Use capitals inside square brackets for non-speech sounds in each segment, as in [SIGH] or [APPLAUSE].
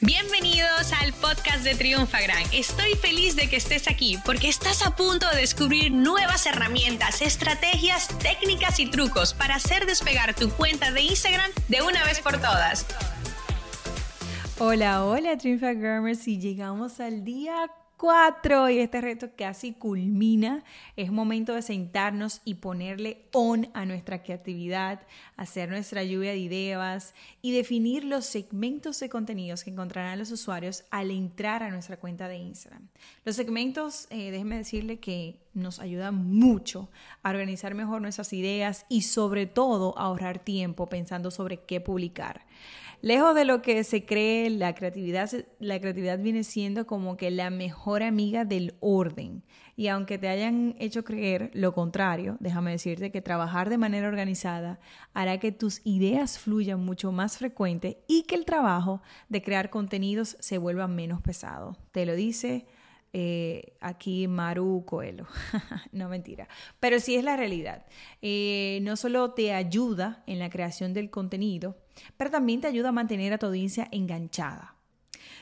Bienvenidos al podcast de Triunfa Gran. Estoy feliz de que estés aquí porque estás a punto de descubrir nuevas herramientas, estrategias, técnicas y trucos para hacer despegar tu cuenta de Instagram de una vez por todas. Hola, hola Triunfa Gramers y llegamos al día 4 y este reto casi culmina. Es momento de sentarnos y ponerle on a nuestra creatividad, hacer nuestra lluvia de ideas y definir los segmentos de contenidos que encontrarán los usuarios al entrar a nuestra cuenta de Instagram. Los segmentos, eh, déjenme decirle que nos ayudan mucho a organizar mejor nuestras ideas y sobre todo a ahorrar tiempo pensando sobre qué publicar. Lejos de lo que se cree, la creatividad, la creatividad viene siendo como que la mejor amiga del orden. Y aunque te hayan hecho creer lo contrario, déjame decirte que trabajar de manera organizada hará que tus ideas fluyan mucho más frecuente y que el trabajo de crear contenidos se vuelva menos pesado. Te lo dice eh, aquí Maru Coelho. [LAUGHS] no mentira. Pero sí es la realidad. Eh, no solo te ayuda en la creación del contenido, pero también te ayuda a mantener a tu audiencia enganchada.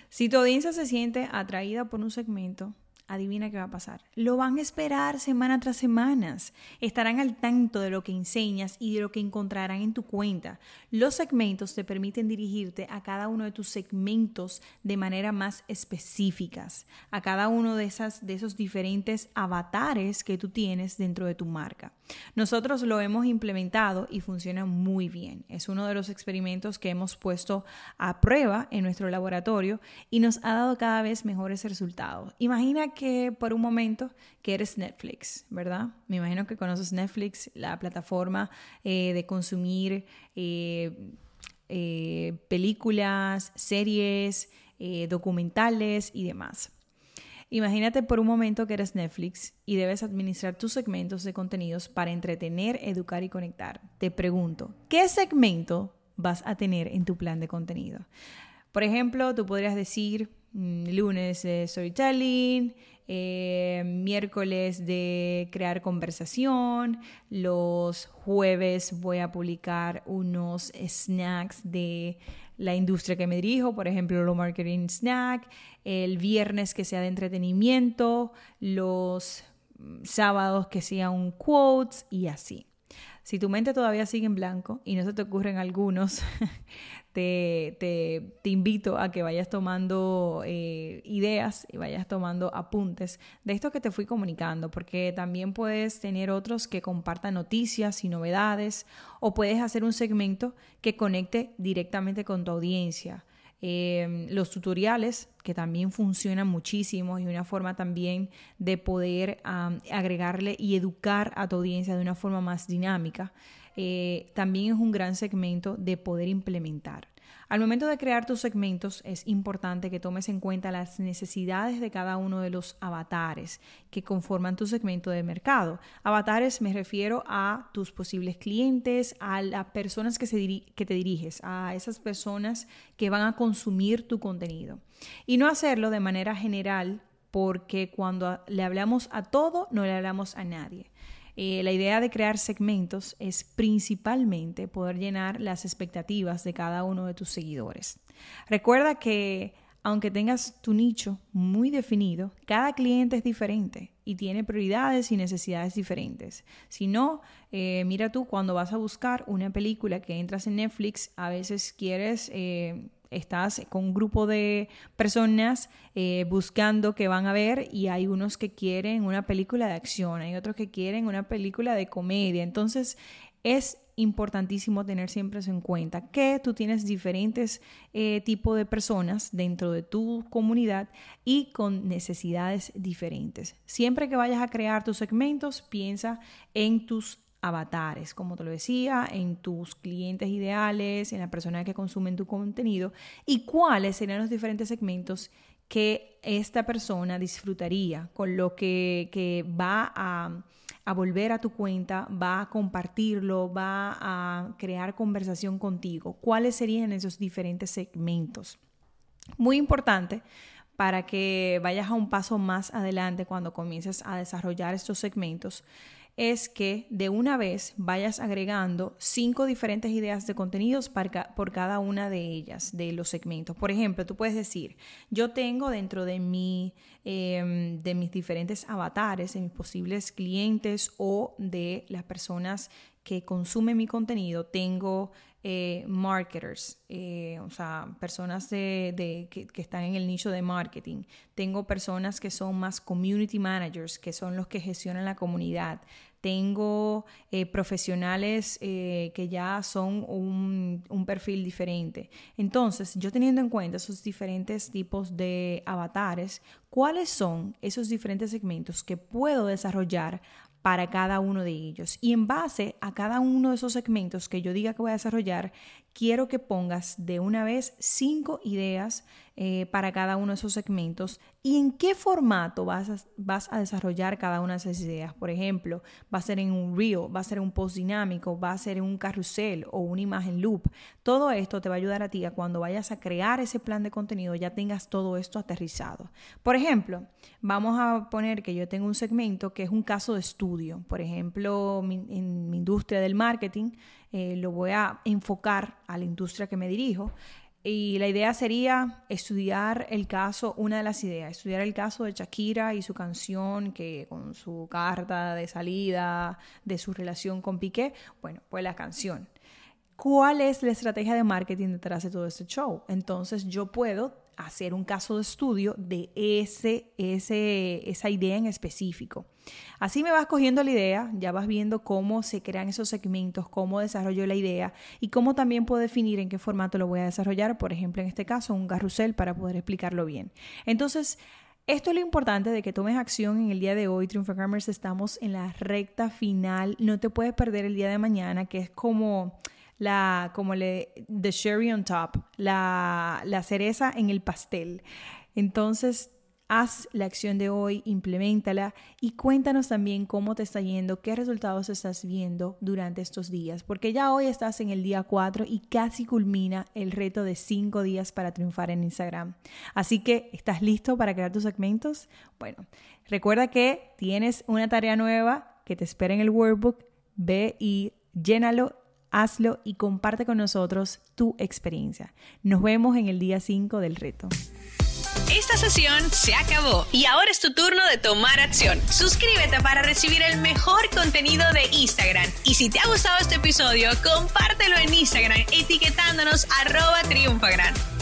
Si tu audiencia se siente atraída por un segmento, adivina qué va a pasar. Lo van a esperar semana tras semana. Estarán al tanto de lo que enseñas y de lo que encontrarán en tu cuenta. Los segmentos te permiten dirigirte a cada uno de tus segmentos de manera más específicas, a cada uno de, esas, de esos diferentes avatares que tú tienes dentro de tu marca. Nosotros lo hemos implementado y funciona muy bien. Es uno de los experimentos que hemos puesto a prueba en nuestro laboratorio y nos ha dado cada vez mejores resultados. Imagina que por un momento que eres Netflix, ¿verdad? Me imagino que conoces Netflix, la plataforma eh, de consumir eh, eh, películas, series, documentales y demás. Imagínate por un momento que eres Netflix y debes administrar tus segmentos de contenidos para entretener, educar y conectar. Te pregunto, ¿qué segmento vas a tener en tu plan de contenido? Por ejemplo, tú podrías decir lunes de storytelling, eh, miércoles de crear conversación, los jueves voy a publicar unos snacks de la industria que me dirijo, por ejemplo, lo marketing snack, el viernes que sea de entretenimiento, los sábados que sea un quotes y así. Si tu mente todavía sigue en blanco y no se te ocurren algunos, [LAUGHS] te, te, invito a que vayas tomando eh, ideas y vayas tomando apuntes de esto que te fui comunicando, porque también puedes tener otros que compartan noticias y novedades o puedes hacer un segmento que conecte directamente con tu audiencia. Em, los tutoriales, que también funcionan muchísimo y una forma también de poder agregarle y educar a tu audiencia de una forma más dinámica, eh, también es un gran segmento de poder implementar. Al momento de crear tus segmentos es importante que tomes en cuenta las necesidades de cada uno de los avatares que conforman tu segmento de mercado. Avatares me refiero a tus posibles clientes, a las personas que, te diriges, a esas personas que van a consumir tu contenido. Y no hacerlo de manera general porque cuando le hablamos a todo, no le hablamos a nadie. Eh, la idea de crear segmentos es principalmente poder llenar las expectativas de cada uno de tus seguidores. Recuerda que aunque tengas tu nicho muy definido, cada cliente es diferente y tiene prioridades y necesidades diferentes. Si no, eh, mira tú cuando vas a buscar una película que entras en Netflix, a veces quieres eh, estás con un grupo de personas eh, buscando que van a ver y hay unos que quieren una película de acción, hay otros que quieren una película de comedia. Entonces es importantísimo tener siempre en cuenta, que tú tienes diferentes eh, tipos de personas dentro de tu comunidad y con necesidades diferentes. Siempre que vayas a crear tus segmentos, piensa en tus avatares, como te lo decía, en tus clientes ideales, en la persona que consumen tu contenido y cuáles serían los diferentes segmentos que esta persona disfrutaría con lo que, que va a, a, volver a tu cuenta, va a compartirlo, va a crear conversación contigo. ¿Cuáles serían esos diferentes segmentos? Muy importante para que vayas a un paso más adelante cuando comiences a desarrollar estos segmentos es que de una vez vayas agregando cinco diferentes ideas de contenidos por cada una de ellas, de los segmentos. Por ejemplo, tú puedes decir, yo tengo dentro de, mi, em, de mis diferentes avatares, de mis posibles clientes o de las personas que consumen mi contenido, tengo eh, marketers, eh, o sea, personas de, que, están en el nicho de marketing. Tengo personas que son más community managers, que son los que gestionan la comunidad. Tengo eh, profesionales que ya son un, un, perfil diferente. Entonces, yo teniendo en cuenta esos diferentes tipos de avatares, ¿cuáles son esos diferentes segmentos que puedo desarrollar para cada uno de ellos. Y en base a cada uno de esos segmentos que yo diga que voy a desarrollar, quiero que pongas de una vez cinco ideas eh, para cada uno de esos segmentos y en qué formato vas a, vas a desarrollar cada una de esas ideas. Por ejemplo, va a ser en un reel, va a ser un post dinámico, va a ser un carrusel o una imagen loop. Todo esto te va a ayudar a ti a cuando vayas a crear ese plan de contenido ya tengas todo esto aterrizado. Por ejemplo, vamos a poner que yo tengo un segmento que es un caso de estudio. Por ejemplo, en mi industria del marketing, eh, lo voy a enfocar a la industria que me dirijo. Y la idea sería estudiar el caso, una de las ideas, estudiar el caso de Shakira y su canción, que con su carta de salida, de su relación con Piqué, bueno, pues la canción. ¿Cuál es la estrategia de marketing detrás de todo este show? Entonces yo puedo hacer un caso de estudio de ese, ese, esa idea en específico. Así me vas cogiendo la idea, ya vas viendo cómo se crean esos segmentos, cómo desarrollo la idea y cómo también puedo definir en qué formato lo voy a desarrollar, por ejemplo, en este caso, un carrusel para poder explicarlo bien. Entonces, esto es lo importante de que tomes acción en el día de hoy. Triunfagrammers, estamos en la recta final. No te puedes perder el día de mañana, que es como la, como le, the cherry on top, la, la cereza en el pastel. Entonces, haz la acción de hoy, implementala y cuéntanos también cómo te está yendo, qué resultados estás viendo durante estos días, porque ya hoy estás en el día 4 y casi culmina el reto de 5 días para triunfar en Instagram. Así que, ¿estás listo para crear tus segmentos? Bueno, recuerda que tienes una tarea nueva que te espera en el workbook, ve y llénalo hazlo y comparte con nosotros tu experiencia. Nos vemos en el día 5 del reto. Esta sesión se acabó y ahora es tu turno de tomar acción. Suscríbete para recibir el mejor contenido de Instagram. Y si te ha gustado este episodio, compártelo en Instagram etiquetándonos arroba triunfagran.